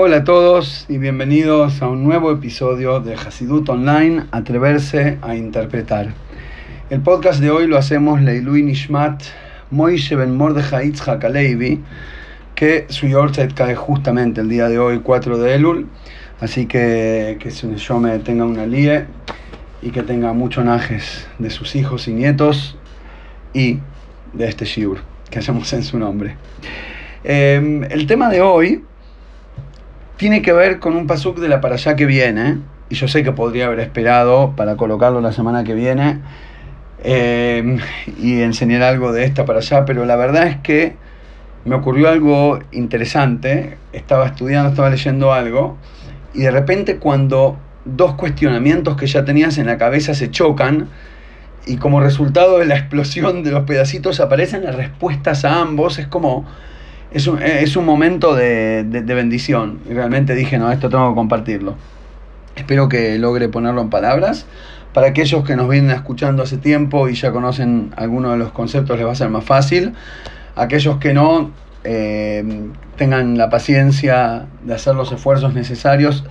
Hola a todos y bienvenidos a un nuevo episodio de Hasidut Online, Atreverse a Interpretar. El podcast de hoy lo hacemos Leilui Nishmat Moishe Ben Mordechai Yitzhak Alevi, que su Yortzeit cae justamente el día de hoy, 4 de Elul, así que que su me tenga una lie y que tenga muchos najes de sus hijos y nietos y de este shiur que hacemos en su nombre. Eh, el tema de hoy tiene que ver con un pasuk de la para allá que viene, y yo sé que podría haber esperado para colocarlo la semana que viene eh, y enseñar algo de esta para allá, pero la verdad es que me ocurrió algo interesante, estaba estudiando, estaba leyendo algo, y de repente cuando dos cuestionamientos que ya tenías en la cabeza se chocan, y como resultado de la explosión de los pedacitos aparecen las respuestas a ambos, es como es un, es un momento de, de, bendición. Y realmente dije, no, esto tengo que compartirlo. Espero que logre ponerlo en palabras. Para aquellos que nos vienen escuchando hace tiempo y ya conocen algunos de los conceptos, les va a ser más fácil. Aquellos que no, eh, tengan la paciencia de hacer los esfuerzos necesarios.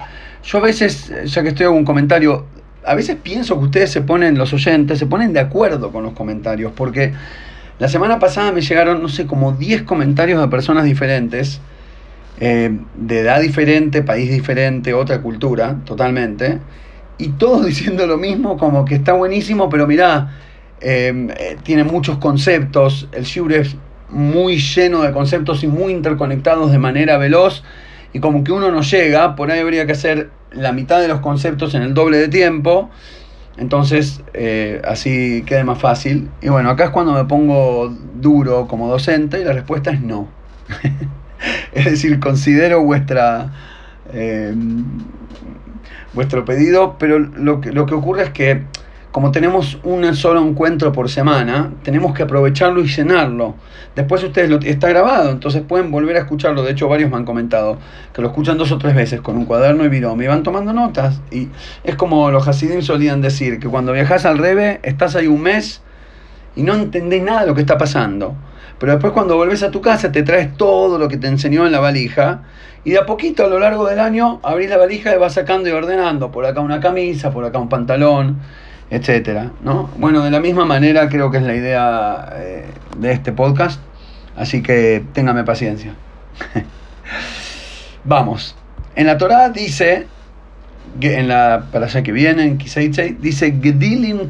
Yo a veces, ya que estoy en un comentario, a veces pienso que ustedes se ponen, los oyentes, se ponen de acuerdo con los comentarios, porque la semana pasada me llegaron, no sé, como 10 comentarios de personas diferentes, eh, de edad diferente, país diferente, otra cultura, totalmente, y todos diciendo lo mismo, como que está buenísimo, pero mirá, eh, eh, tiene muchos conceptos, el Shure es muy lleno de conceptos y muy interconectados de manera veloz, y como que uno no llega, por ahí habría que hacer la mitad de los conceptos en el doble de tiempo, entonces, eh, así quede más fácil. Y bueno, acá es cuando me pongo duro como docente y la respuesta es no. es decir, considero vuestra, eh, vuestro pedido, pero lo que, lo que ocurre es que como tenemos un solo encuentro por semana, tenemos que aprovecharlo y llenarlo. Después ustedes lo está grabado, entonces pueden volver a escucharlo. De hecho, varios me han comentado que lo escuchan dos o tres veces con un cuaderno y virome y van tomando notas. Y es como los Hasidim solían decir, que cuando viajas al Rebe, estás ahí un mes y no entendés nada de lo que está pasando. Pero después cuando volvés a tu casa te traes todo lo que te enseñó en la valija y de a poquito a lo largo del año abrís la valija y vas sacando y ordenando. Por acá una camisa, por acá un pantalón etcétera, ¿no? Bueno, de la misma manera creo que es la idea eh, de este podcast, así que téngame paciencia. Vamos, en la Torah dice, en la para allá que viene, en Kiseitzei, dice, Gedilim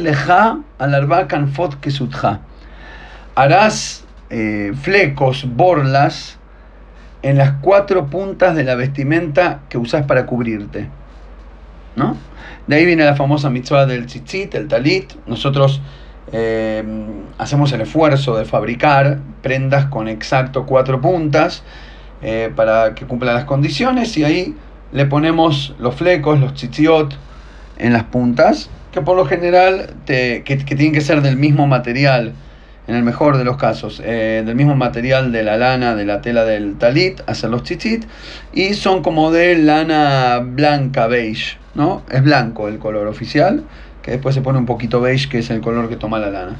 leja al kanfot kesutja. Harás eh, flecos, borlas, en las cuatro puntas de la vestimenta que usas para cubrirte. ¿no? De ahí viene la famosa mitzvah del tzitzit, el talit. Nosotros eh, hacemos el esfuerzo de fabricar prendas con exacto cuatro puntas eh, para que cumplan las condiciones y ahí le ponemos los flecos, los tzitziot en las puntas, que por lo general que, tienen que ser del mismo material, en el mejor de los casos, eh, del mismo material de la lana, de la tela del talit, hacer los tzitzit, y son como de lana blanca beige. ¿No? Es blanco el color oficial, que después se pone un poquito beige, que es el color que toma la lana.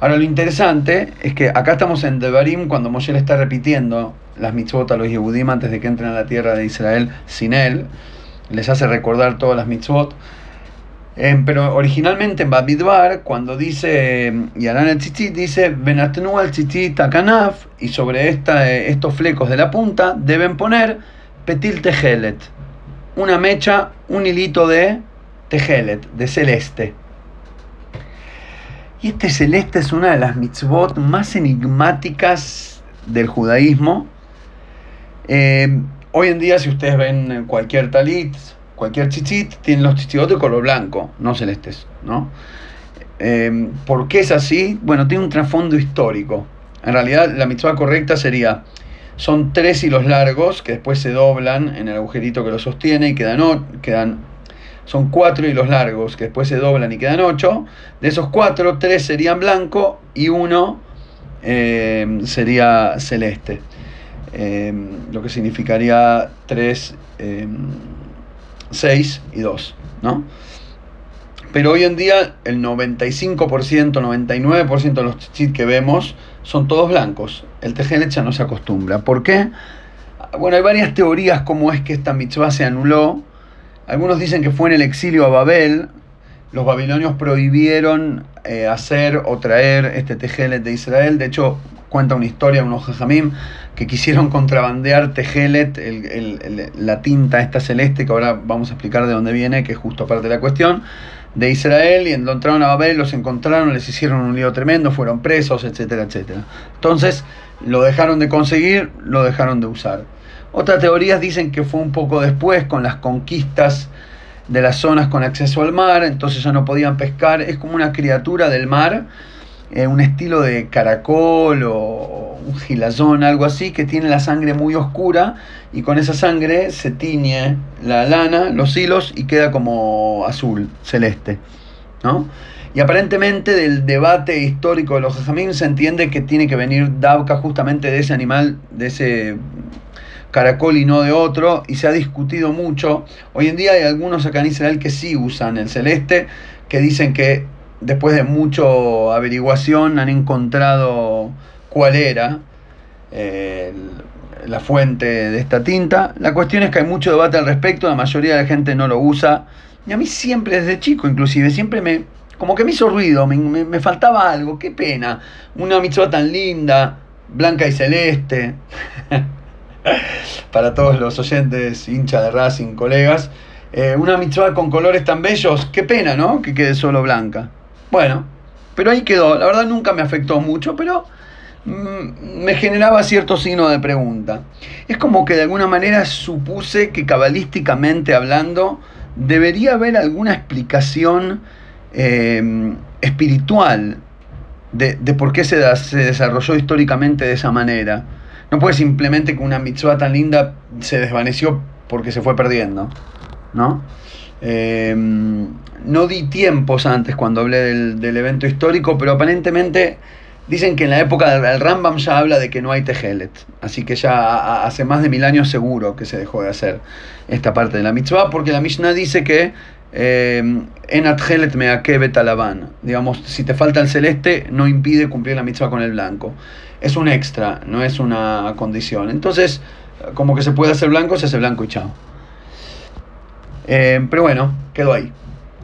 Ahora lo interesante es que acá estamos en Devarim cuando Moshe le está repitiendo las mitzvot a los Yehudim antes de que entren a la tierra de Israel sin él. Les hace recordar todas las mitzvot. Eh, pero originalmente en Babidbar, cuando dice Yaran el tzitzit, dice Benatnu al tzitzit takanaf, y sobre esta, eh, estos flecos de la punta deben poner Petil Tejelet, una mecha, un hilito de tejelet, de celeste. Y este celeste es una de las mitzvot más enigmáticas del judaísmo. Eh, hoy en día, si ustedes ven cualquier talit, cualquier chichit, tienen los chichitos de color blanco, no celestes, ¿no? Eh, ¿Por qué es así? Bueno, tiene un trasfondo histórico. En realidad, la mitzvah correcta sería son tres hilos largos que después se doblan en el agujerito que lo sostiene y quedan, quedan son cuatro largos que después se doblan y quedan ocho. De esos cuatro, tres serían blanco y uno eh, sería celeste. Eh, lo que significaría tres, eh, seis y dos, ¿no? Pero hoy en día el 95%, 99% de los chichit que vemos son todos blancos. El tejelet ya no se acostumbra. ¿Por qué? bueno, hay varias teorías cómo es que esta mitzvah se anuló. Algunos dicen que fue en el exilio a Babel. Los babilonios prohibieron eh, hacer o traer este tejelet de Israel. De hecho, cuenta una historia, unos jajamim, que quisieron contrabandear tejelet, la tinta esta celeste, que ahora vamos a explicar de dónde viene, que es justo parte de la cuestión, de Israel, y entraron a Babel, los encontraron, les hicieron un lío tremendo, fueron presos, etcétera, etcétera. Entonces, lo dejaron de conseguir, lo dejaron de usar. Otras teorías dicen que fue un poco después, con las conquistas de las zonas con acceso al mar, entonces ya no podían pescar, es como una criatura del mar, eh, un estilo de caracol o un gilazón, algo así, que tiene la sangre muy oscura y con esa sangre se tiñe la lana, los hilos y queda como azul, celeste. ¿no? Y aparentemente del debate histórico de los jajamín se entiende que tiene que venir Dabka justamente de ese animal, de ese caracol y no de otro, y se ha discutido mucho. Hoy en día hay algunos acá en Israel que sí usan el celeste, que dicen que después de mucho averiguación, han encontrado cuál era eh, la fuente de esta tinta. La cuestión es que hay mucho debate al respecto, la mayoría de la gente no lo usa. Y a mí siempre, desde chico inclusive, siempre me... Como que me hizo ruido, me, faltaba algo, qué pena. Una mitzvah tan linda, blanca y celeste. Para todos los oyentes, hinchas de Racing, colegas. Eh, una mitzvah con colores tan bellos, qué pena, ¿no? Que quede solo blanca. Bueno, pero ahí quedó. La verdad nunca me afectó mucho, pero mm, me generaba cierto signo de pregunta. Es como que de alguna manera supuse que cabalísticamente hablando debería haber alguna explicación em, espiritual de, por qué se, se, desarrolló históricamente de esa manera. No puede simplemente que una mitzvah tan linda se desvaneció porque se fue perdiendo, ¿no? Em, no di tiempos antes cuando hablé del, evento histórico, pero aparentemente dicen que en la época del Rambam ya habla de que no hay tejelet. Así que ya hace más de mil años seguro que se dejó de hacer esta parte de la mitzvah, porque la Mishnah dice que em, en Atjelet me talaban. Digamos, si te falta el celeste, no impide cumplir la mitzvah con el blanco. Es un extra, no es una condición. Entonces, como que se puede hacer blanco, se hace blanco y chao. Em, pero bueno, quedó ahí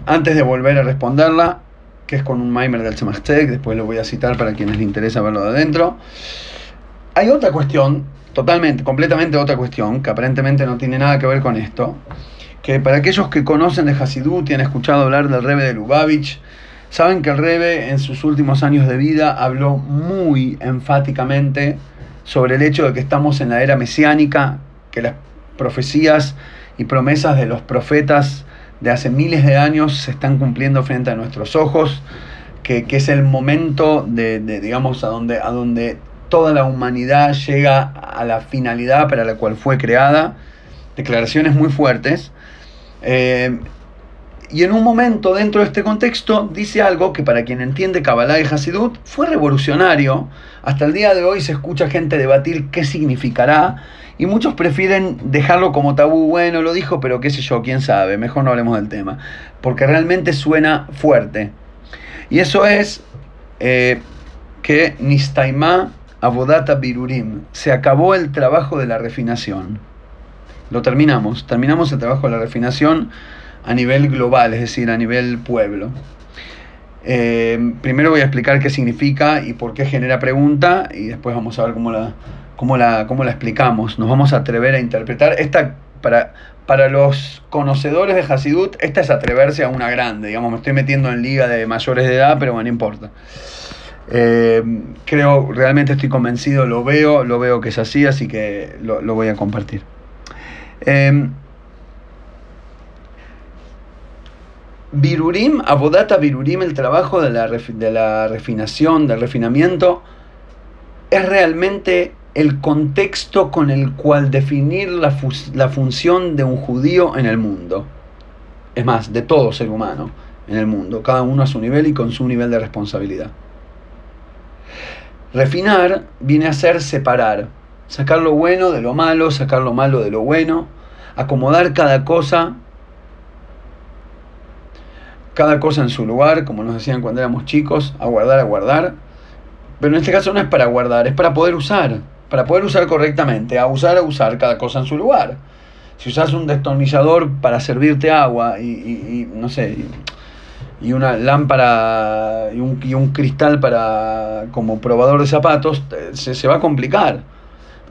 antes de volver a responderla, que es con un Maimer del Tzemach después lo voy a citar para quienes les interesa verlo de adentro. Hay otra cuestión, totalmente, completamente otra cuestión, que aparentemente no tiene nada que ver con esto, que para aquellos que conocen de Hasidut y han escuchado hablar del Rebe de Lubavitch, saben que el Rebe en sus últimos años de vida habló muy enfáticamente sobre el hecho de que estamos en la era mesiánica, que las profecías y promesas de los profetas de hace miles de años se están cumpliendo frente a nuestros ojos, que, es el momento de, digamos, a donde, a donde toda la humanidad llega a la finalidad para la cual fue creada, declaraciones muy fuertes. Eh, y en un momento dentro de este contexto dice algo que para quien entiende Kabbalah y Hasidut fue revolucionario. Hasta el día de hoy se escucha gente debatir qué significará y muchos prefieren dejarlo como tabú. Bueno, lo dijo, pero qué sé yo, quién sabe, mejor no hablemos del tema. Porque realmente suena fuerte. Y eso es eh, que Nistaima Abodata Birurim. Se acabó el trabajo de la refinación. Lo terminamos. Terminamos el trabajo de la refinación a nivel global, es decir, a nivel pueblo. Eh, primero voy a explicar qué significa y por qué genera pregunta y después vamos a ver cómo la, cómo la, cómo la explicamos. Nos vamos a atrever a interpretar. Esta, para, para los conocedores de Hasidut, esta es atreverse a una grande. Digamos, me estoy metiendo en liga de mayores de edad, pero bueno, no importa. Eh, creo, realmente estoy convencido, lo veo, lo veo que es así, así que lo, voy a compartir. Eh, Virurim, Abodata Virurim, el trabajo de la, de la refinación, del refinamiento, es realmente el contexto con el cual definir la, la, función de un judío en el mundo. Es más, de todo ser humano en el mundo, cada uno a su nivel y con su nivel de responsabilidad. Refinar viene a ser separar, sacar lo bueno de lo malo, sacar lo malo de lo bueno, acomodar cada cosa cada cosa en su lugar, como nos decían cuando éramos chicos, a guardar, a guardar. Pero en este caso no es para guardar, es para poder usar. para poder usar correctamente, a usar, a usar cada cosa en su lugar. Si usas un destornillador para servirte agua y, no sé, y, una lámpara y un, y un, cristal para como probador de zapatos, se, se va a complicar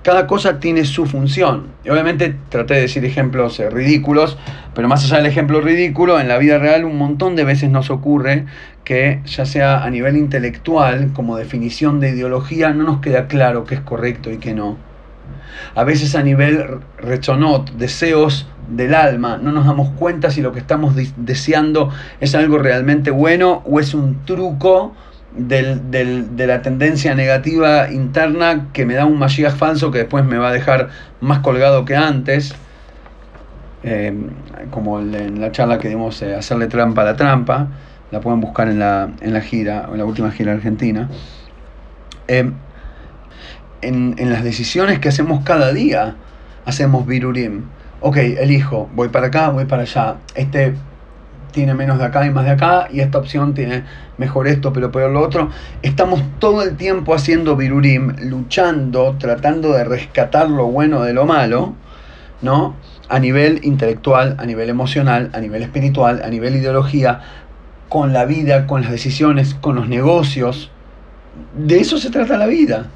cada cosa tiene su función. Y obviamente traté de decir ejemplos eh, ridículos, pero más allá del ejemplo ridículo, en la vida real un montón de veces nos ocurre que ya sea a nivel intelectual, como definición de ideología, no nos queda claro qué es correcto y qué no. A veces a nivel rechonot, deseos del alma, no nos damos cuenta si lo que estamos deseando es algo realmente bueno o es un truco de la tendencia negativa interna que me da un Mashiach falso que después me va a dejar más colgado que antes. Eh, como en la charla que dimos, eh, hacerle trampa a la trampa, la pueden buscar en la, en la gira, en la última gira argentina. Eh, en, en, las decisiones que hacemos cada día, hacemos virurim. Ok, elijo, voy para acá, voy para allá. Este tiene menos de acá y más de acá, y esta opción tiene mejor esto, pero peor lo otro. Estamos todo el tiempo haciendo virurim, luchando, tratando de rescatar lo bueno de lo malo, ¿no? A nivel intelectual, a nivel emocional, a nivel espiritual, a nivel ideología, con la vida, con las decisiones, con los negocios. De eso se trata la vida.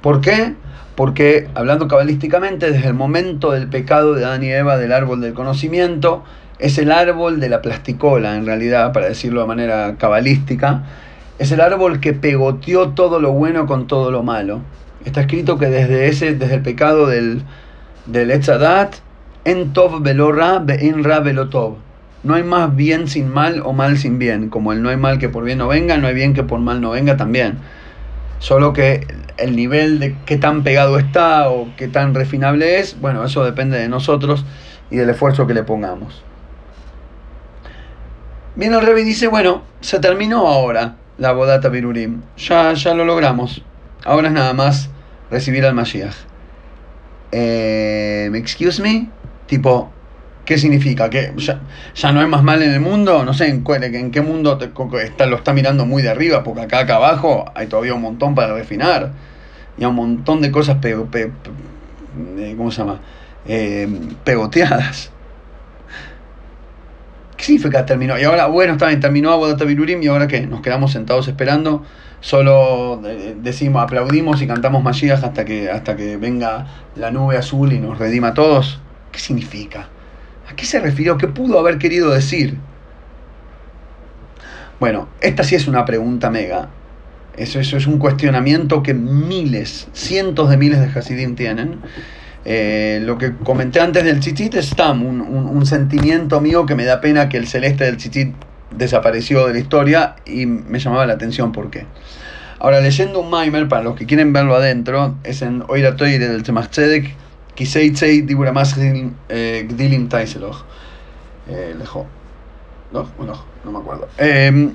¿Por qué? Porque, hablando cabalísticamente, desde el momento del pecado de Adán y Eva del árbol del conocimiento, es el árbol de la plasticola, en realidad, para decirlo de manera cabalística. Es el árbol que pegoteó todo lo bueno con todo lo malo. Está escrito que desde ese, desde el pecado del, del Etzadat, en Tov velorra, en Ra velotov. No hay más bien sin mal o mal sin bien. Como el no hay mal que por bien no venga, no hay bien que por mal no venga también. Solo que el nivel de qué tan pegado está o qué tan refinable es, bueno, eso depende de nosotros y del esfuerzo que le pongamos. Viene el Rebbe y dice, bueno, se terminó ahora la bodata Birurim. Ya, ya lo logramos. Ahora es nada más recibir al Mashiach. Eh, ¿Excuse me? Tipo, ¿qué significa? ¿Que ya, no hay más mal en el mundo? No sé, ¿en, en qué mundo está, lo está mirando muy de arriba? Porque acá, acá abajo hay todavía un montón para refinar. Y hay un montón de cosas, eh. Eh, pegoteadas. ¿Qué significa terminó? Y ahora, bueno, está bien, terminó Abodata Birurim y ahora qué? Nos quedamos sentados esperando, solo eh, decimos, aplaudimos y cantamos Mashiach hasta que, hasta que venga la nube azul y nos redima a todos. ¿Qué significa? ¿A qué se refirió? ¿Qué pudo haber querido decir? Bueno, esta sí es una pregunta mega. Eso, eso es un cuestionamiento que miles, cientos de miles de Hasidim tienen. Eh, lo que comenté antes del tzitzit es tam, un, sentimiento mío que me da pena que el celeste del tzitzit desapareció de la historia y me llamaba la atención por qué. Ahora, leyendo un Maimer, para los que quieren verlo adentro, es en Oira Toire del Tzemach Tzedek, Kiseitzei Dibura eh, Gdilim Taiseloch. Eh, lejo. No, no me acuerdo. Em,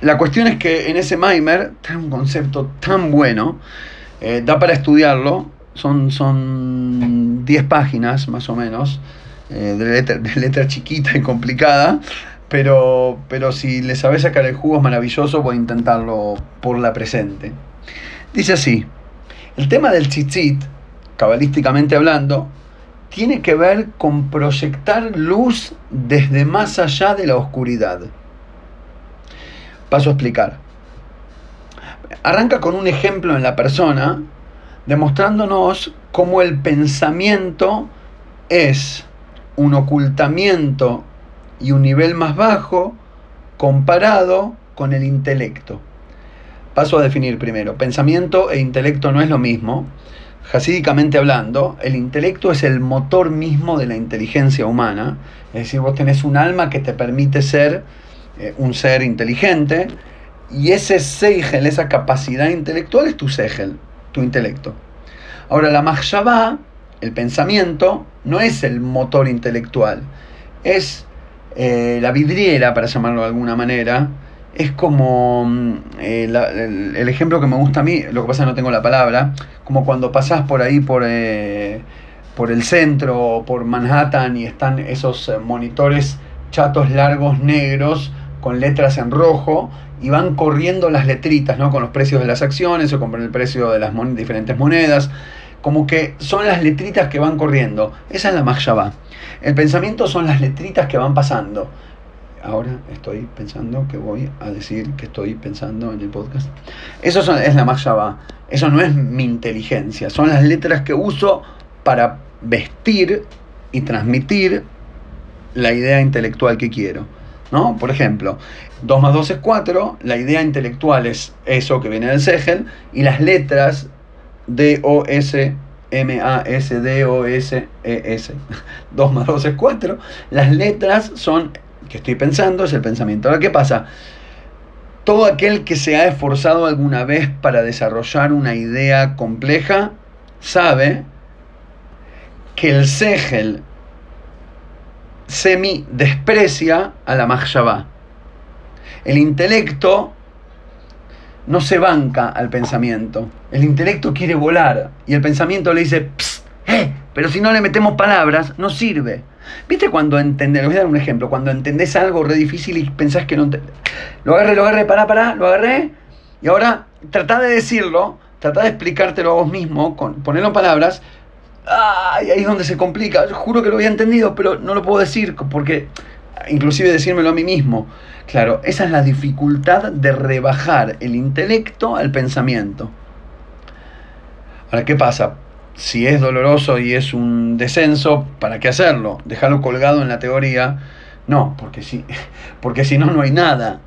la cuestión es que en ese Maimer trae un concepto tan bueno, da para estudiarlo, son, son 10 páginas más o menos, eh, de, letra, chiquita y complicada, pero, pero si le sabes sacar el jugo es maravilloso, voy a intentarlo por la presente. Dice así, el tema del tzitzit, cabalísticamente hablando, tiene que ver con proyectar luz desde más allá de la oscuridad. Paso a explicar. Arranca con un ejemplo en la persona demostrándonos cómo el pensamiento es un ocultamiento y un nivel más bajo comparado con el intelecto. Paso a definir primero. Pensamiento e intelecto no es lo mismo. Hasídicamente hablando, el intelecto es el motor mismo de la inteligencia humana. Es decir, vos tenés un alma que te permite ser eh, un ser inteligente y ese seigel, esa capacidad intelectual es tu segel tu intelecto. Ahora, la mahshabá, el pensamiento, no es el motor intelectual, es eh, la vidriera, para llamarlo de alguna manera, es como mm, eh, el, ejemplo que me gusta a mí, lo que pasa es que no tengo la palabra, como cuando pasás por ahí por, eh, por el centro, por Manhattan y están esos monitores chatos largos negros con letras en rojo y van corriendo las letritas, ¿no? Con los precios de las acciones o con el precio de las diferentes monedas. Como que son las letritas que van corriendo. Esa es la Mahshabá. El pensamiento son las letritas que van pasando. Ahora estoy pensando que voy a decir que estoy pensando en el podcast. Eso es la Mahshabá. Eso no es mi inteligencia. Son las letras que uso para vestir y transmitir la idea intelectual que quiero. ¿No? Por ejemplo, 2 más 2 es 4, la idea intelectual es eso que viene del Segel, y las letras D, O, S, M, A, S, D, O, S, E, S. 2 más 2 es 4. Las letras son, que estoy pensando, es el pensamiento. Ahora, ¿qué pasa? Todo aquel que se ha esforzado alguna vez para desarrollar una idea compleja, sabe que el Segel semi desprecia a la Mahshabá. El intelecto no se banca al pensamiento. El intelecto quiere volar y el pensamiento le dice, eh, pero si no le metemos palabras, no sirve. ¿Viste cuando entendés? Les voy a dar un ejemplo. Cuando entendés algo re difícil y pensás que no te... Lo agarré, lo agarré, pará, pará, lo agarré. Y ahora tratá de decirlo, tratá de explicártelo a vos mismo, con, ponerlo en palabras, Ahí es donde se complica. Yo juro que lo había entendido, pero no lo puedo decir porque, inclusive decírmelo a mí mismo. Claro, esa es la dificultad de rebajar el intelecto al pensamiento. Ahora, ¿qué pasa? Si es doloroso y es un descenso, ¿para qué hacerlo? Dejarlo colgado en la teoría. No, porque si, porque si no, no hay nada.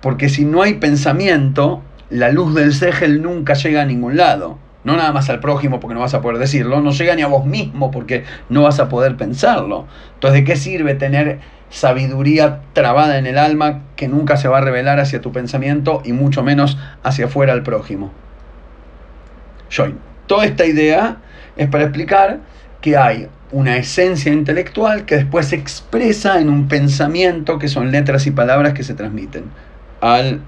Porque si no hay pensamiento, la luz del Segel nunca llega a ningún lado no nada más al prójimo porque no vas a poder decirlo, no llega ni a vos mismo porque no vas a poder pensarlo. Entonces, ¿de qué sirve tener sabiduría trabada en el alma que nunca se va a revelar hacia tu pensamiento y mucho menos hacia afuera al prójimo? Join. Toda esta idea es para explicar que hay una esencia intelectual que después se expresa en un pensamiento que son letras y palabras que se transmiten al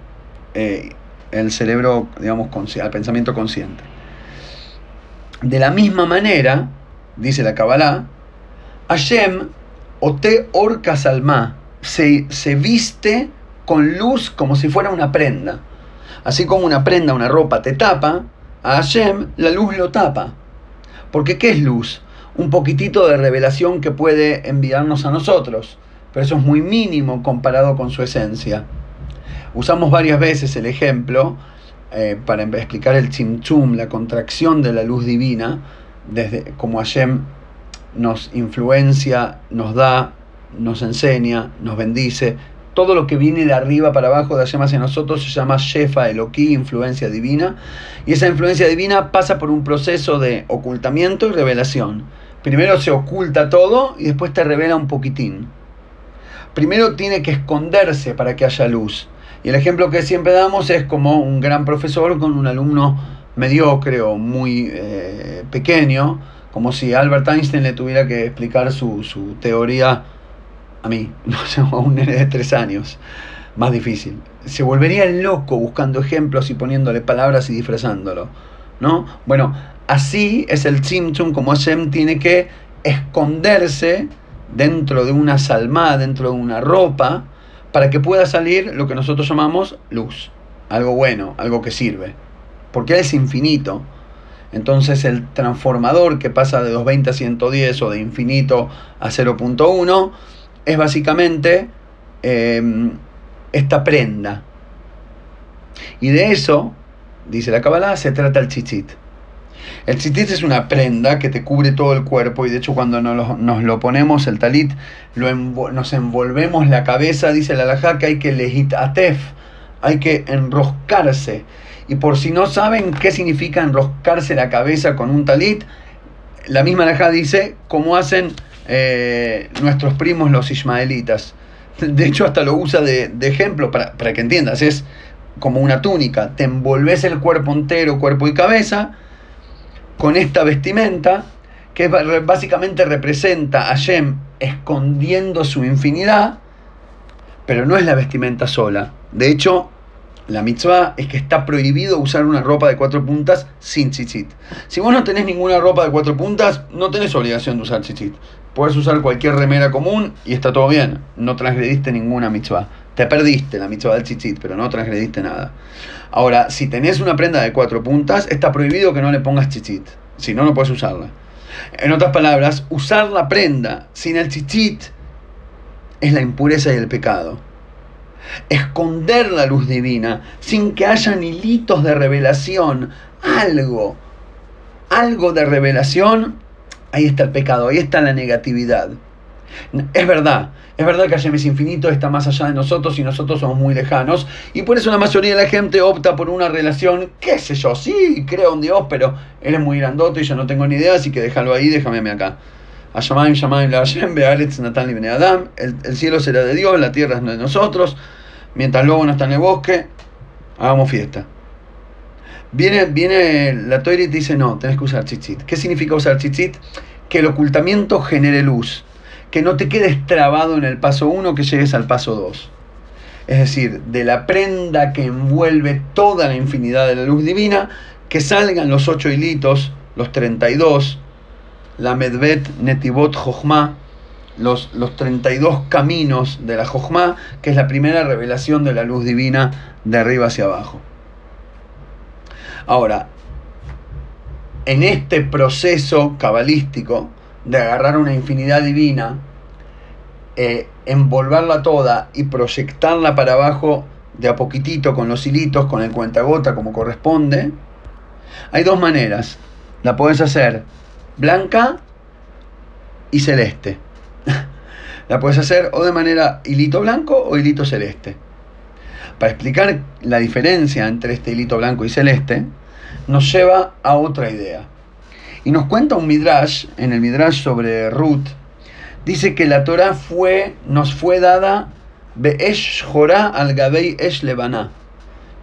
eh, el cerebro, digamos, al pensamiento consciente. De la misma manera, dice la Kabbalah, Hashem, te orcas alma, se, se viste con luz como si fuera una prenda. Así como una prenda, una ropa te tapa, a Hashem la luz lo tapa. Porque ¿qué es luz? Un poquitito de revelación que puede enviarnos a nosotros, pero eso es muy mínimo comparado con su esencia. Usamos varias veces el ejemplo eh, para explicar el chimchum, la contracción de la luz divina, desde como Hashem nos influencia, nos da, nos enseña, nos bendice. Todo lo que viene de arriba para abajo de Hashem hacia nosotros se llama Shefa Eloquí, influencia divina. Y esa influencia divina pasa por un proceso de ocultamiento y revelación. Primero se oculta todo y después te revela un poquitín. Primero tiene que esconderse para que haya luz. Y el ejemplo que siempre damos es como un gran profesor con un alumno mediocre o muy eh, pequeño, como si Albert Einstein le tuviera que explicar su, teoría a mí, no sé, a un nene de tres años. Más difícil. Se volvería loco buscando ejemplos y poniéndole palabras y disfrazándolo. ¿No? Bueno, así es el Tzimtzum, como Hashem tiene que esconderse dentro de una salma, dentro de una ropa, para que pueda salir lo que nosotros llamamos luz, algo bueno, algo que sirve, porque es infinito. Entonces el transformador que pasa de 220 a 110 o de infinito a 0.1 es básicamente em, esta prenda. Y de eso, dice la Kabbalah, se trata el chichit. El tzitzit es una prenda que te cubre todo el cuerpo y de hecho cuando nos lo, ponemos, el talit, lo nos envolvemos la cabeza, dice la alajá que hay que lejit atef, hay que enroscarse. Y por si no saben qué significa enroscarse la cabeza con un talit, la misma alajá dice cómo hacen eh, nuestros primos los ismaelitas. De hecho hasta lo usa de, ejemplo para, para que entiendas, es como una túnica, te envolves el cuerpo entero, cuerpo y cabeza, con esta vestimenta que básicamente representa a Shem escondiendo su infinidad, pero no es la vestimenta sola. De hecho, la mitzvah es que está prohibido usar una ropa de cuatro puntas sin tzitzit. Si vos no tenés ninguna ropa de cuatro puntas, no tenés obligación de usar tzitzit. Puedes usar cualquier remera común y está todo bien. No transgrediste ninguna mitzvah. Te perdiste la mitzvah del tzitzit, pero no transgrediste nada. Ahora, si tenés una prenda de cuatro puntas, está prohibido que no le pongas tzitzit. Si no, no puedes usarla. En otras palabras, usar la prenda sin el tzitzit es la impureza y el pecado. Esconder la luz divina sin que haya hilitos de revelación, algo, algo de revelación, ahí está el pecado, ahí está la negatividad. Es verdad, es verdad que Hashem es infinito, está más allá de nosotros y nosotros somos muy lejanos. Y por eso la mayoría de la gente opta por una relación, qué sé yo, sí, creo en Dios, pero Él es muy grandote y yo no tengo ni idea, así que déjalo ahí, déjame acá. Adam. El, el cielo será de Dios, la tierra es de nosotros. Mientras el lobo no está en el bosque, hagamos fiesta. Viene, viene la Torah y dice, no, tenés que usar chichit. ¿Qué significa usar chichit? Que el ocultamiento genere luz que no te quedes trabado en el paso 1, que llegues al paso 2. Es decir, de la prenda que envuelve toda la infinidad de la luz divina, que salgan los 8 hilitos, los 32, la Medvet Netivot Jochma, los, los 32 caminos de la Jochma, que es la primera revelación de la luz divina de arriba hacia abajo. Ahora, en este proceso cabalístico, de agarrar una infinidad divina, eh, envolverla toda y proyectarla para abajo de a poquitito con los hilitos, con el cuentagota como corresponde, hay dos maneras. La puedes hacer blanca y celeste. la puedes hacer o de manera hilito blanco o hilito celeste. Para explicar la diferencia entre este hilito blanco y celeste, nos lleva a otra idea. Y nos cuenta un midrash, en el midrash sobre Ruth, dice que la Torah fue, nos fue dada Be'esh Jorah al Gabei Esh Lebaná.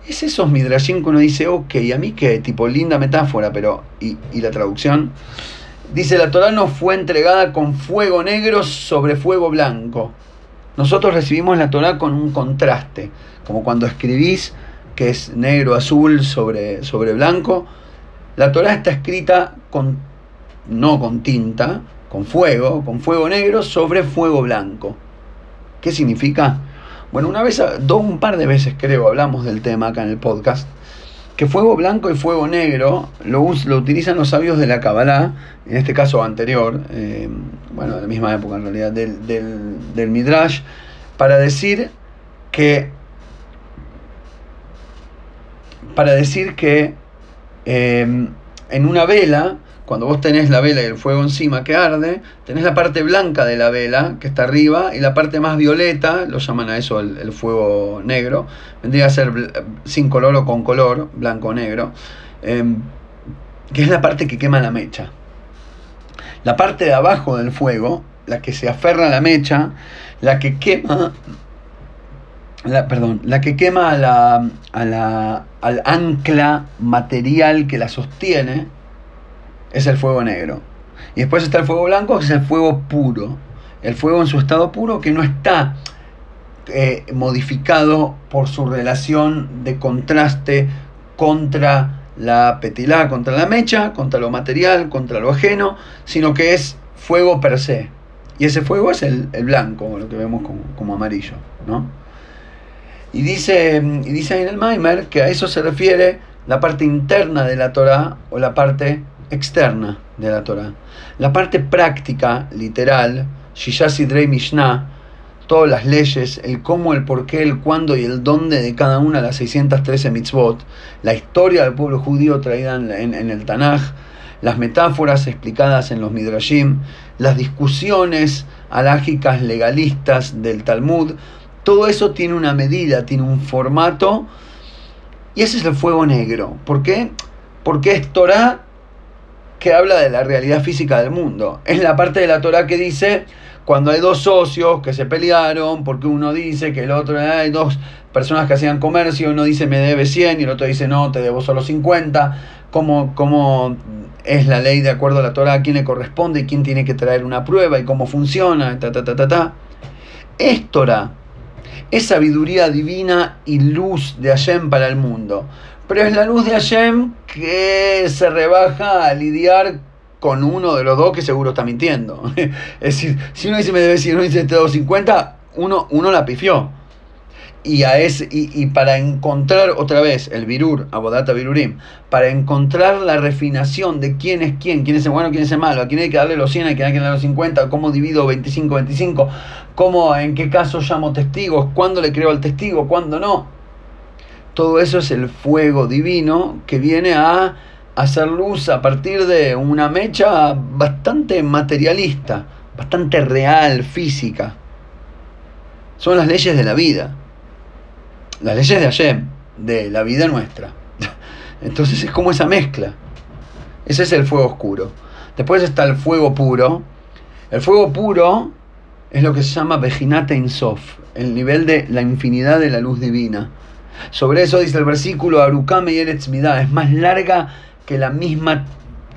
Es esos midrashim que uno dice, ok, a mí qué, tipo linda metáfora, pero, y, la traducción, dice la Torah nos fue entregada con fuego negro sobre fuego blanco. Nosotros recibimos la Torah con un contraste, como cuando escribís que es negro, azul sobre, sobre blanco, la Torah está escrita con, no con tinta, con fuego, con fuego negro sobre fuego blanco. ¿Qué significa? Bueno, una vez, dos, un par de veces creo, hablamos del tema acá en el podcast, que fuego blanco y fuego negro lo, lo utilizan los sabios de la Kabbalah, en este caso anterior, eh, bueno, de la misma época en realidad, del, del Midrash, para decir que para decir que Em, en una vela, cuando vos tenés la vela y el fuego encima que arde, tenés la parte blanca de la vela que está arriba y la parte más violeta, lo llaman a eso el, fuego negro, vendría a ser sin color o con color, blanco o negro, em, que es la parte que quema la mecha. La parte de abajo del fuego, la que se aferra a la mecha, la que quema la, perdón, la que quema a la, a la, al ancla material que la sostiene es el fuego negro. Y después está el fuego blanco, que es el fuego puro. El fuego en su estado puro que no está eh, modificado por su relación de contraste contra la petilá, contra la mecha, contra lo material, contra lo ajeno, sino que es fuego per se. Y ese fuego es el, blanco, lo que vemos como, como amarillo, ¿no? Y dice, y dice en el Maimer que a eso se refiere la parte interna de la Torah o la parte externa de la Torah. La parte práctica, literal, Shishasi Drei Mishnah, todas las leyes, el cómo, el por qué, el cuándo y el dónde de cada una de las 613 mitzvot, la historia del pueblo judío traída en, en el Tanaj, las metáforas explicadas en los Midrashim, las discusiones alágicas legalistas del Talmud, todo eso tiene una medida, tiene un formato. Y ese es el fuego negro. ¿Por qué? Porque es Torah que habla de la realidad física del mundo. Es la parte de la Torah que dice cuando hay dos socios que se pelearon, porque uno dice que el otro, hay dos personas que hacían comercio, uno dice me debe 100 y el otro dice no, te debo solo 50, cómo, cómo es la ley de acuerdo a la Torah, quién le corresponde quién tiene que traer una prueba y cómo funciona, ta, ta, ta, ta, ta. Es Torah es sabiduría divina y luz de Hashem para el mundo. Pero es la luz de Hashem que se rebaja a lidiar con uno de los dos que seguro está mintiendo. es decir, si uno dice me debe 100, uno dice te doy 50, uno, uno la pifió. Y, a ese, y, para encontrar otra vez el virur, abodata virurim, para encontrar la refinación de quién es quién, quién es el bueno, quién es el malo, a quién hay que darle los 100, a quién hay que darle los 50, cómo divido 25, 25, cómo, en qué caso llamo testigos, cuándo le creo al testigo, cuándo no. Todo eso es el fuego divino que viene a hacer luz a partir de una mecha bastante materialista, bastante real, física. Son las leyes de la vida las leyes de Hashem, de la vida nuestra. Entonces es como esa mezcla. Ese es el fuego oscuro. Después está el fuego puro. El fuego puro es lo que se llama Bejinate Insof, el nivel de la infinidad de la luz divina. Sobre eso dice el versículo Arukame y Eretz es más larga que la misma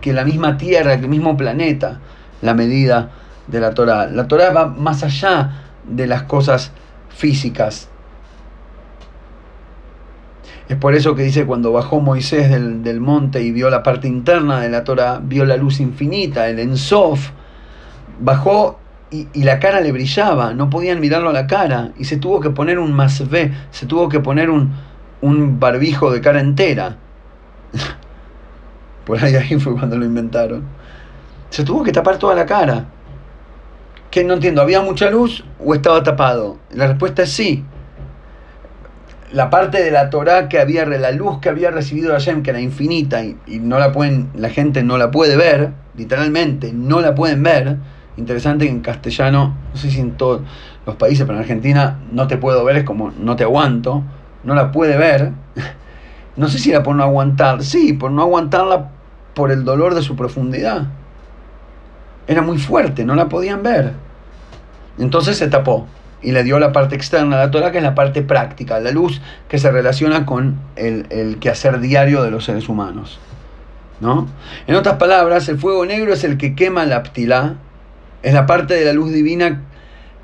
que la misma tierra, que el mismo planeta, la medida de la Torah. La Torah va más allá de las cosas físicas, es por eso que dice cuando bajó Moisés del, monte y vio la parte interna de la Torah, vio la luz infinita, el Ensof, bajó y, la cara le brillaba, no podían mirarlo a la cara y se tuvo que poner un masvé, se tuvo que poner un, un barbijo de cara entera. por ahí, ahí fue cuando lo inventaron. Se tuvo que tapar toda la cara. Que no entiendo, ¿había mucha luz o estaba tapado? La respuesta es sí la parte de la Torah que había, la luz que había recibido Hashem, que era infinita y, no la pueden, la gente no la puede ver, literalmente no la pueden ver. Interesante que en castellano, no sé si en todos los países, pero en Argentina no te puedo ver, es como no te aguanto, no la puede ver. No sé si era por no aguantar, sí, por no aguantarla por el dolor de su profundidad. Era muy fuerte, no la podían ver. Entonces se tapó y le dio la parte externa de la Torah, que es la parte práctica, la luz que se relaciona con el, el quehacer diario de los seres humanos. ¿no? En otras palabras, el fuego negro es el que quema la aptilá, es la parte de la luz divina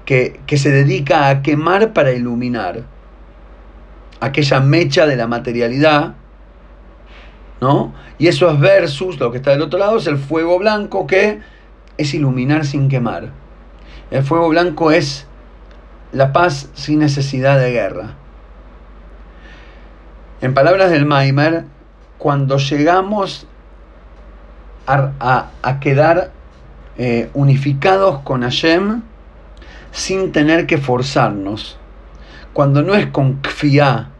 que, que se dedica a quemar para iluminar. Aquella mecha de la materialidad, ¿no? Y eso es versus, lo que está del otro lado, es el fuego blanco que es iluminar sin quemar. El fuego blanco es la paz sin necesidad de guerra. En palabras del Maimer, cuando llegamos a, quedar eh, unificados con Hashem sin tener que forzarnos, cuando no es con kfiá,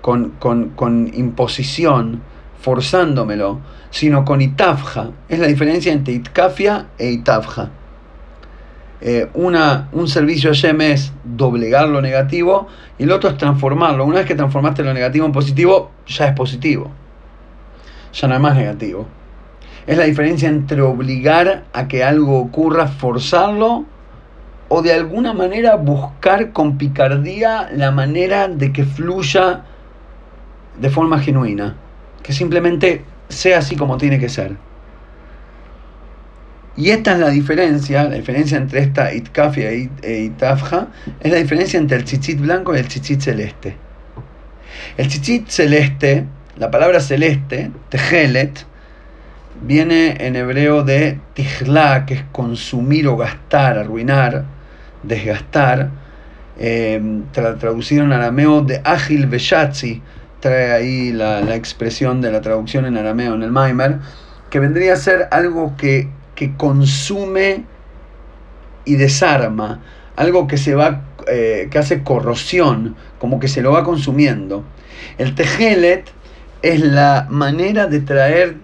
con, con, imposición, forzándomelo, sino con itafja. Es la diferencia entre itkafia e itafja. Eh, una, un servicio Hashem es doblegar lo negativo y el otro es transformarlo. Una vez que transformaste lo negativo en positivo, ya es positivo. Ya no es más negativo. Es la diferencia entre obligar a que algo ocurra, forzarlo, o de alguna manera buscar con picardía la manera de que fluya de forma genuina. Que simplemente sea así como tiene que ser. Y esta es la diferencia, la diferencia entre esta itkafia e itafja, es la diferencia entre el chichit blanco y el chichit celeste. El chichit celeste, la palabra celeste, tejelet, viene en hebreo de tijla, que es consumir o gastar, arruinar, desgastar. Eh, traducido en arameo de ágil beshatzi, trae ahí la, la expresión de la traducción en arameo en el Maimer, que vendría a ser algo que que consume y desarma, algo que se va, eh, que hace corrosión, como que se lo va consumiendo. El tejelet es la manera de traer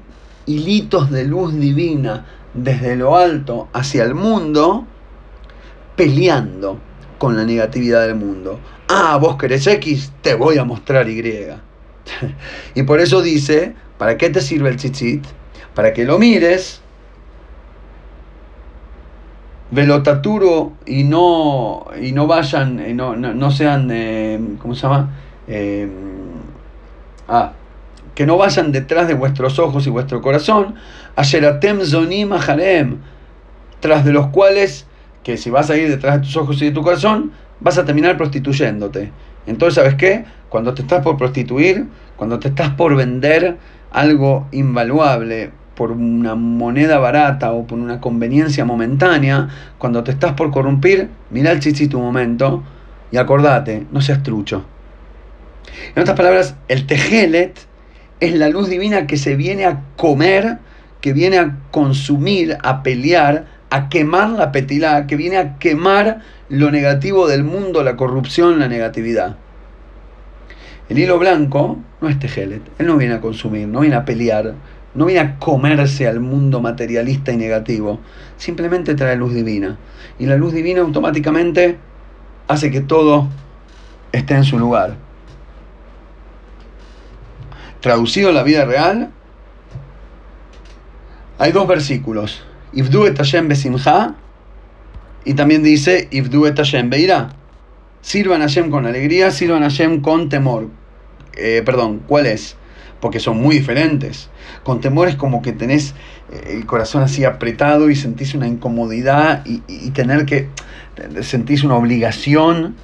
hilitos de luz divina desde lo alto hacia el mundo, peleando con la negatividad del mundo. Ah, vos querés X, te voy a mostrar Y. y por eso dice, ¿para qué te sirve el chichit? Para que lo mires velotaturo y no, y no vayan, y no, no, sean, eh, ¿cómo se llama? Eh, ah, que no vayan detrás de vuestros ojos y vuestro corazón, ayeratem zonim aharem, tras de los cuales, que si vas a ir detrás de tus ojos y de tu corazón, vas a terminar prostituyéndote. Entonces, ¿sabes qué? Cuando te estás por prostituir, cuando te estás por vender algo invaluable, por una moneda barata o por una conveniencia momentánea, cuando te estás por corrompir, mira el chichi tu momento Y acordate, no seas trucho. En otras palabras, el tejelet es la luz divina que se viene a comer, que viene a consumir, a pelear, a quemar la petilá, que viene a quemar lo negativo del mundo, la corrupción, la negatividad. El hilo blanco no es tejelet, él no viene a consumir, no viene a pelear, no viene a comerse al mundo materialista y negativo, simplemente trae luz divina. Y la luz divina automáticamente hace que todo esté en su lugar. Traducido en la vida real, hay dos versículos. Ifdu et Hashem besimcha y también dice Ifdu et Hashem beira. Sirvan a Hashem con alegría, sirvan a Hashem con temor. Eh, perdón, ¿cuál es? Porque son muy diferentes. Con temor es como que tenés eh, el corazón así apretado y sentís una incomodidad y, y tener que, sentís una obligación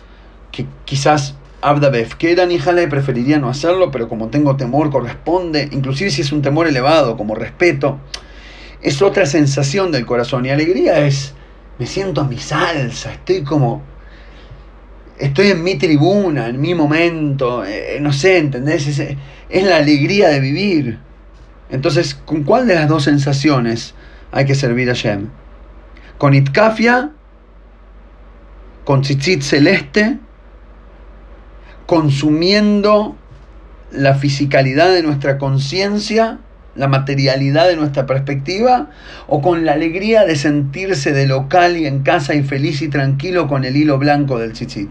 que quizás Abda Befkeran y preferiría no hacerlo, pero como tengo temor corresponde, inclusive si es un temor elevado, como respeto, es otra sensación del corazón. Y alegría es, me siento a mi salsa, estoy como, estoy en mi tribuna, en mi momento, eh, no sé, ¿entendés? Es, es, la alegría de vivir. Entonces, ¿con cuál de las dos sensaciones hay que servir a Shem? ¿Con Itkafia? ¿Con Tzitzit celeste? consumiendo la fisicalidad de nuestra conciencia, la materialidad de nuestra perspectiva, o con la alegría de sentirse de local y en casa y feliz y tranquilo con el hilo blanco del chichit.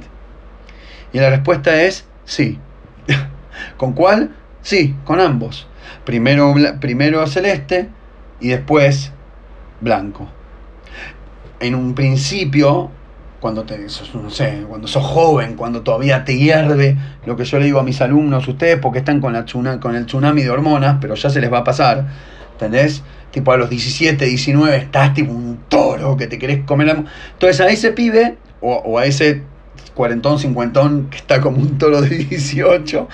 Y la respuesta es sí. ¿Con cuál? Sí, con ambos. Primero, primero celeste y después blanco. En un principio, cuando te, sos, no sé, cuando sos joven, cuando todavía te hierve, lo que yo le digo a mis alumnos, ustedes porque están con, la con el tsunami de hormonas, pero ya se les va a pasar, ¿entendés? Tipo a los 17, 19 estás tipo un toro que te querés comer. Entonces a ese pibe, o, o a ese cuarentón, cincuentón, que está como un toro de 18,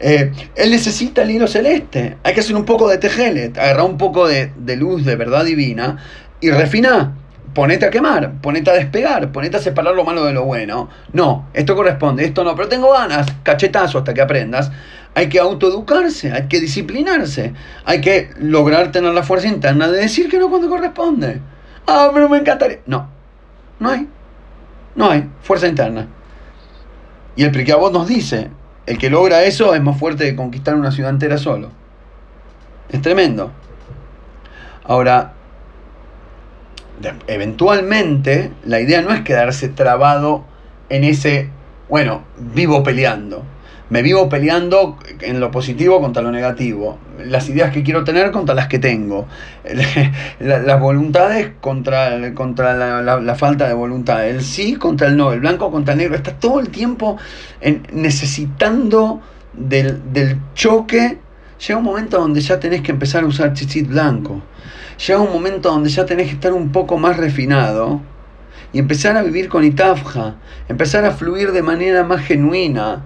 eh, él necesita el hilo celeste. Hay que hacer un poco de tejelet, agarrar un poco de, de luz de verdad divina y refinar ponete a quemar, ponete a despegar, ponete a separar lo malo de lo bueno. No, esto corresponde, esto no, pero tengo ganas, cachetazo hasta que aprendas. Hay que autoeducarse, hay que disciplinarse, hay que lograr tener la fuerza interna de decir que no cuando corresponde. Ah, pero me encantaría. No, no hay. No hay fuerza interna. Y el vos nos dice, el que logra eso es más fuerte que conquistar una ciudad entera solo. Es tremendo. Ahora, eventualmente la idea no es quedarse trabado en ese, bueno, vivo peleando. Me vivo peleando en lo positivo contra lo negativo. Las ideas que quiero tener contra las que tengo. Las voluntades contra, contra la, falta de voluntad. El sí contra el no. El blanco contra el negro. Estás todo el tiempo necesitando del, del choque. Llega un momento donde ya tenés que empezar a usar chichit blanco llega un momento donde ya tenés que estar un poco más refinado y empezar a vivir con Itafja, empezar a fluir de manera más genuina,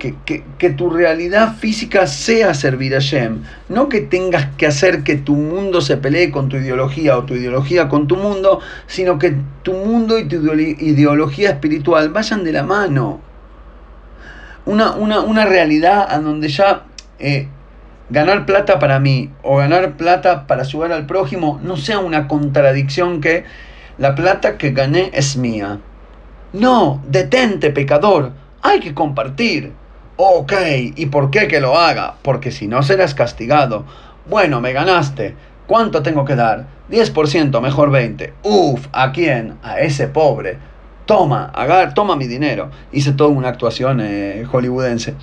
que, que, tu realidad física sea servir a Shem, no que tengas que hacer que tu mundo se pelee con tu ideología o tu ideología con tu mundo, sino que tu mundo y tu ideología espiritual vayan de la mano. Una, una, una realidad a donde ya eh, ganar plata para mí o ganar plata para ayudar al prójimo no sea una contradicción que la plata que gané es mía. No, detente, pecador, hay que compartir. Ok, ¿y por qué que lo haga? Porque si no serás castigado. Bueno, me ganaste. ¿Cuánto tengo que dar? 10%, mejor 20. Uf, ¿a quién? A ese pobre. Toma, agar, toma mi dinero. Hice toda una actuación eh, hollywoodense.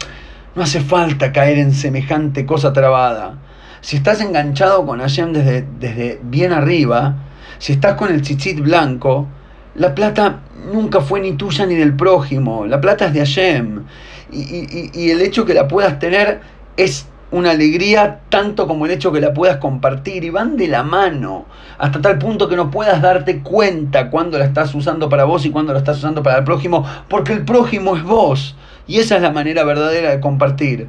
No hace falta caer en semejante cosa trabada. Si estás enganchado con Hashem desde, desde bien arriba, si estás con el chichit blanco, la plata nunca fue ni tuya ni del prójimo. La plata es de Hashem. Y, y, y el hecho que la puedas tener es una alegría tanto como el hecho que la puedas compartir y van de la mano hasta tal punto que no puedas darte cuenta cuando la estás usando para vos y cuando la estás usando para el prójimo, porque el prójimo es vos. Y esa es la manera verdadera de compartir.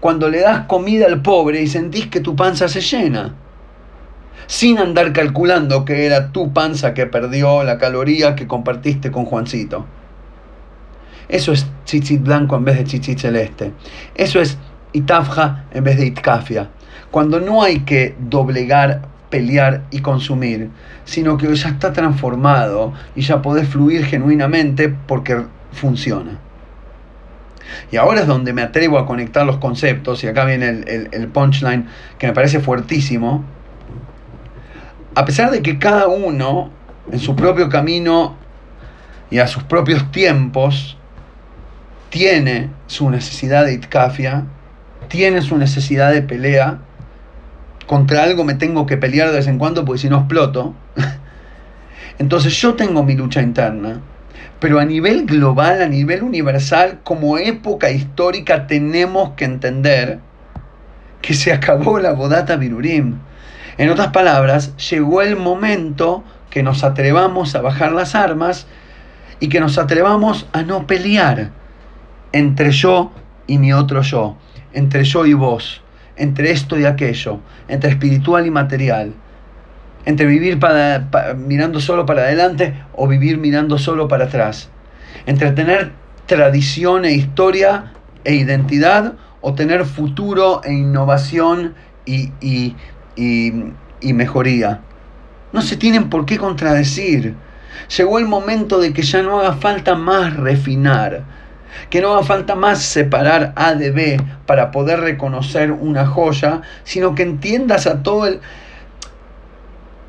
Cuando le das comida al pobre y sentís que tu panza se llena. Sin andar calculando que era tu panza que perdió la caloría que compartiste con Juancito. Eso es tzitzit blanco en vez de tzitzit celeste. Eso es itafja en vez de itkafia. Cuando no hay que doblegar, pelear y consumir, sino que ya está transformado y ya podés fluir genuinamente porque funciona. Y ahora es donde me atrevo a conectar los conceptos, y acá viene el, el punchline que me parece fuertísimo. A pesar de que cada uno, en su propio camino y a sus propios tiempos, tiene su necesidad de itkafia, tiene su necesidad de pelea, contra algo me tengo que pelear de vez en cuando porque si no exploto. Entonces yo tengo mi lucha interna, pero a nivel global, a nivel universal, como época histórica tenemos que entender que se acabó la bodata virurim. En otras palabras, llegó el momento que nos atrevamos a bajar las armas y que nos atrevamos a no pelear entre yo y mi otro yo, entre yo y vos, entre esto y aquello, entre espiritual y material, entre vivir mirando solo para adelante o vivir mirando solo para atrás, entre tener tradición e historia e identidad o tener futuro e innovación y, y, y mejoría. No se tienen por qué contradecir. Llegó el momento de que ya no haga falta más refinar, que no haga falta más separar A de B para poder reconocer una joya, sino que entiendas a todo el...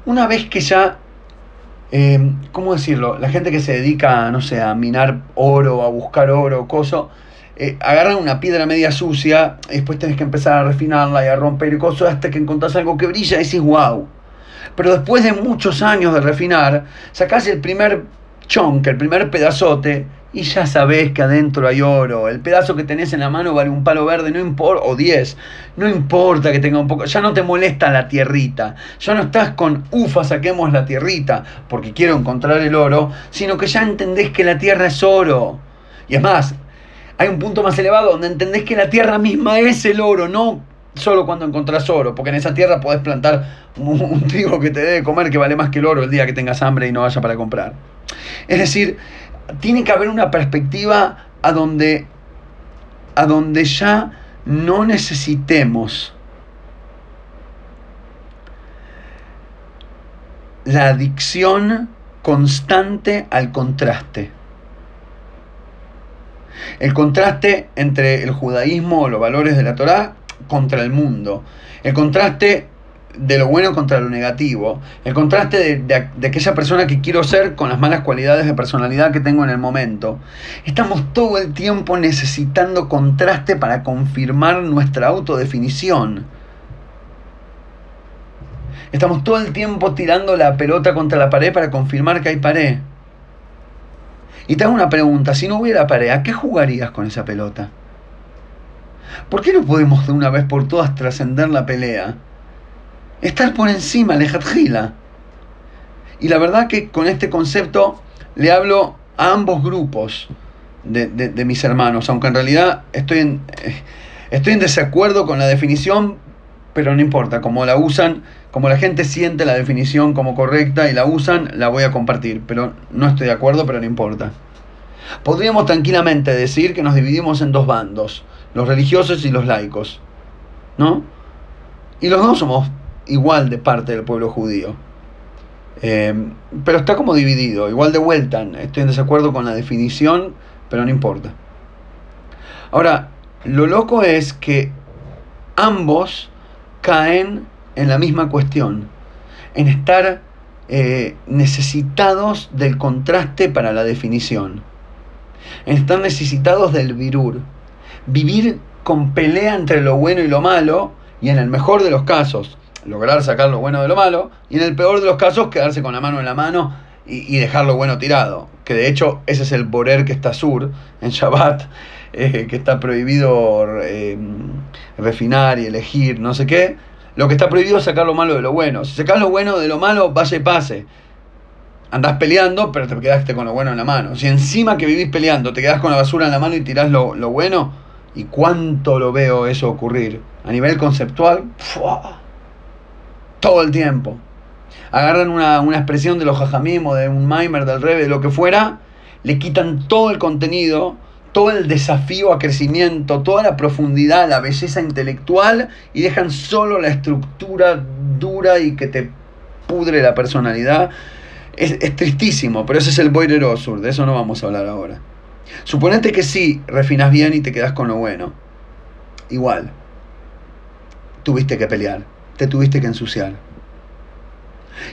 Una vez que ya, eh, ¿cómo decirlo? La gente que se dedica, no sé, a minar oro, a buscar oro, coso, eh, agarran una piedra media sucia y después tenés que empezar a refinarla y a romper y cosas hasta que encontrás algo que brilla y decís, wow. Pero después de muchos años de refinar, sacás el primer chonk, el primer pedazote, y ya sabés que adentro hay oro. El pedazo que tenés en la mano vale un palo verde, no importa, o 10. No importa que tenga un poco, ya no te molesta la tierrita. Ya no estás con, ufa, saquemos la tierrita porque quiero encontrar el oro, sino que ya entendés que la tierra es oro. Y es más, hay un punto más elevado donde entendés que la tierra misma es el oro, no solo cuando encontrás oro, porque en esa tierra podés plantar un, un trigo que te debe comer que vale más que el oro el día que tengas hambre y no haya para comprar. Es decir, tiene que haber una perspectiva a donde, a donde ya no necesitemos la adicción constante al contraste. El contraste entre el judaísmo o los valores de la Torá contra el mundo. El contraste de lo bueno contra lo negativo, el contraste de, aquella persona que quiero ser con las malas cualidades de personalidad que tengo en el momento. Estamos todo el tiempo necesitando contraste para confirmar nuestra autodefinición. Estamos todo el tiempo tirando la pelota contra la pared para confirmar que hay pared. Y te hago una pregunta, si no hubiera pared, ¿a qué jugarías con esa pelota? ¿Por qué no podemos de una vez por todas trascender la pelea? Estar por encima, lejatjila. Y la verdad que con este concepto le hablo a ambos grupos de, mis hermanos, aunque en realidad estoy en, eh, estoy en desacuerdo con la definición, pero no importa, como la usan, como la gente siente la definición como correcta y la usan, la voy a compartir, pero no estoy de acuerdo, pero no importa. Podríamos tranquilamente decir que nos dividimos en dos bandos, los religiosos y los laicos, ¿no? Y los dos somos igual de parte del pueblo judío. Eh, pero está como dividido, igual de vuelta. Estoy en desacuerdo con la definición, pero no importa. Ahora, lo loco es que ambos caen en la misma cuestión, en estar eh, necesitados del contraste para la definición, en estar necesitados del virur, vivir con pelea entre lo bueno y lo malo, y en el mejor de los casos, lograr sacar lo bueno de lo malo, y en el peor de los casos quedarse con la mano en la mano y, dejar lo bueno tirado. Que de hecho ese es el borer que está sur en Shabbat, eh, que está prohibido eh, refinar y elegir, no sé qué. Lo que está prohibido es sacar lo malo de lo bueno. Si sacas lo bueno de lo malo, vaya y pase. Andás peleando, pero te quedaste con lo bueno en la mano. Si encima que vivís peleando te quedas con la basura en la mano y tirás lo, bueno, ¿y cuánto lo veo eso ocurrir? A nivel conceptual, todo el tiempo. Agarran una, expresión de los jajamim o de un mimer del rebe, de lo que fuera, le quitan todo el contenido todo el desafío a crecimiento, toda la profundidad, la belleza intelectual y dejan solo la estructura dura y que te pudre la personalidad. Es, tristísimo, pero ese es el Boirer Osur, de eso no vamos a hablar ahora. Suponete que sí, refinas bien y te quedas con lo bueno. Igual, tuviste que pelear, te tuviste que ensuciar.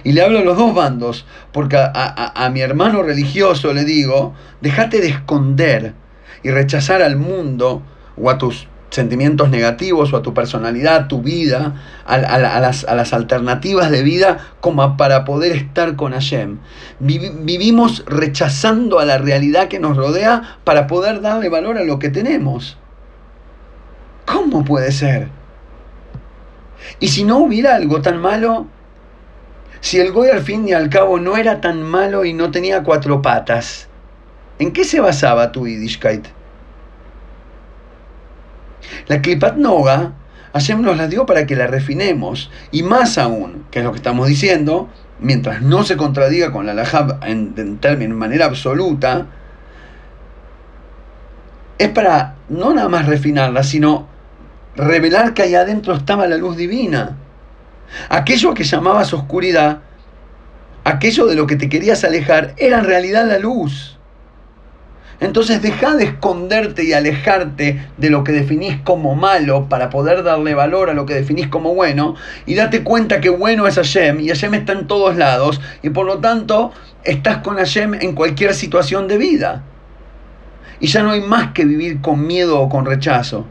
Y le hablo a los dos bandos, porque a, mi hermano religioso le digo, déjate de esconder y rechazar al mundo o a tus sentimientos negativos o a tu personalidad, a tu vida, a, las, alternativas de vida como para poder estar con Hashem. vivimos rechazando a la realidad que nos rodea para poder darle valor a lo que tenemos. ¿Cómo puede ser? Y si no hubiera algo tan malo, si el Goy al fin y al cabo no era tan malo y no tenía cuatro patas, ¿en qué se basaba tu Yiddishkeit? La Klipat Noga, Hashem nos la dio para que la refinemos. Y más aún, que es lo que estamos diciendo, mientras no se contradiga con la Lahab en, en, en manera absoluta, es para no nada más refinarla, sino revelar que ahí adentro estaba la luz divina. Aquello que llamabas oscuridad, aquello de lo que te querías alejar, era en realidad la luz. Entonces deja de esconderte y alejarte de lo que definís como malo para poder darle valor a lo que definís como bueno y date cuenta que bueno es Hashem y Hashem está en todos lados y por lo tanto estás con Hashem en cualquier situación de vida. Y ya no hay más que vivir con miedo o con rechazo.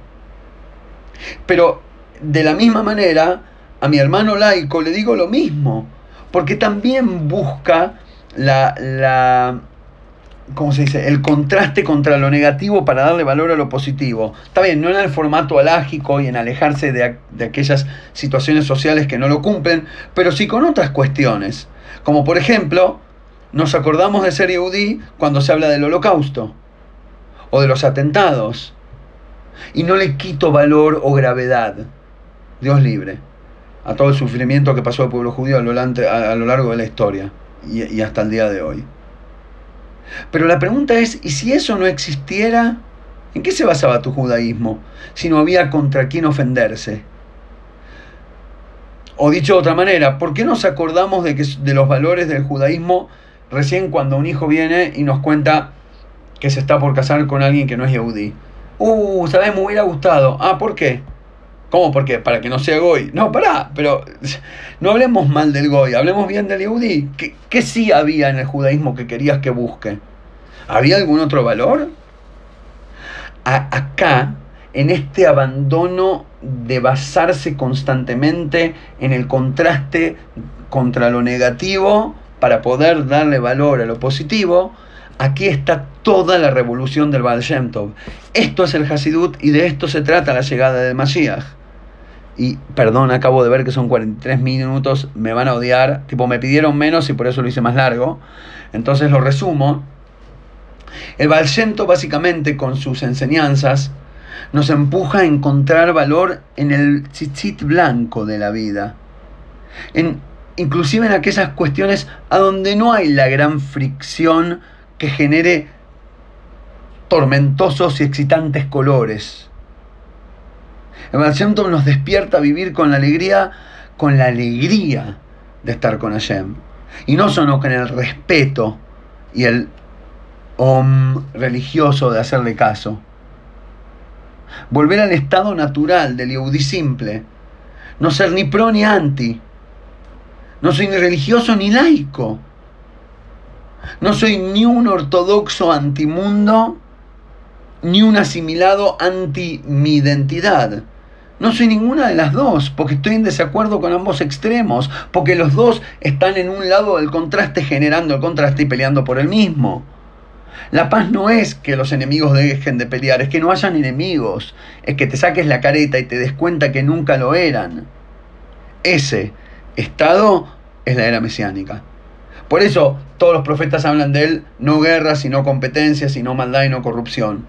Pero de la misma manera, a mi hermano laico le digo lo mismo, porque también busca la, la ¿cómo se dice? El contraste contra lo negativo para darle valor a lo positivo. Está bien, no en el formato alágico y en alejarse de, de, aquellas situaciones sociales que no lo cumplen, pero sí con otras cuestiones. Como por ejemplo, nos acordamos de ser Yehudi cuando se habla del holocausto o de los atentados. Y no le quito valor o gravedad. Dios libre a todo el sufrimiento que pasó el pueblo judío a lo, largo de la historia y, hasta el día de hoy. Pero la pregunta es, ¿y si eso no existiera? ¿En qué se basaba tu judaísmo si no había contra quién ofenderse? O dicho de otra manera, ¿por qué nos acordamos de, que, de los valores del judaísmo recién cuando un hijo viene y nos cuenta que se está por casar con alguien que no es yehudí? Uh, ¿sabes? Me hubiera gustado. Ah, ¿por qué? ¿Cómo? Porque para que no sea Goy. No, pará, pero no hablemos mal del Goy, hablemos bien del Yehudi. ¿Qué, ¿Qué, sí había en el judaísmo que querías que busque? ¿Había algún otro valor? acá, en este abandono de basarse constantemente en el contraste contra lo negativo para poder darle valor a lo positivo, aquí está toda la revolución del Baal. Esto es el Hasidut y de esto se trata la llegada del Mashiach y perdón, acabo de ver que son 43 minutos, me van a odiar, tipo me pidieron menos y por eso lo hice más largo. Entonces lo resumo. El Valcento básicamente con sus enseñanzas nos empuja a encontrar valor en el tzitzit blanco de la vida. En, inclusive en aquellas cuestiones a donde no hay la gran fricción que genere tormentosos y excitantes colores el Hashem nos despierta a vivir con la alegría, con la alegría de estar con Hashem. Y no solo con el respeto y el om religioso de hacerle caso. Volver al estado natural del Yehudi simple. No ser ni pro ni anti. No soy ni religioso ni laico. No soy ni un ortodoxo antimundo, ni un asimilado anti mi identidad. No soy ninguna de las dos, porque estoy en desacuerdo con ambos extremos, porque los dos están en un lado del contraste generando el contraste y peleando por el mismo. La paz no es que los enemigos dejen de pelear, es que no hayan enemigos, es que te saques la careta y te des cuenta que nunca lo eran. Ese estado es la era mesiánica. Por eso todos los profetas hablan de él, no guerra, sino competencia, sino maldad y no corrupción.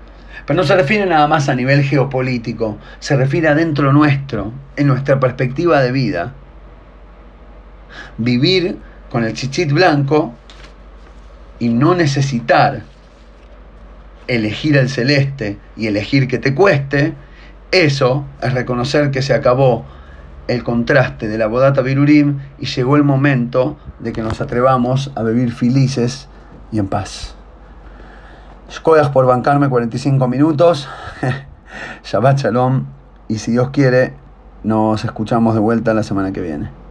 Pero no se refiere nada más a nivel geopolítico, se refiere a dentro nuestro, en nuestra perspectiva de vida. Vivir con el chichit blanco y no necesitar elegir el celeste y elegir que te cueste, eso es reconocer que se acabó el contraste de la bodata virurim y llegó el momento de que nos atrevamos a vivir felices y en paz. Escoyas por bancarme 45 minutos. Shabbat Shalom. Y si Dios quiere, nos escuchamos de vuelta la semana que viene.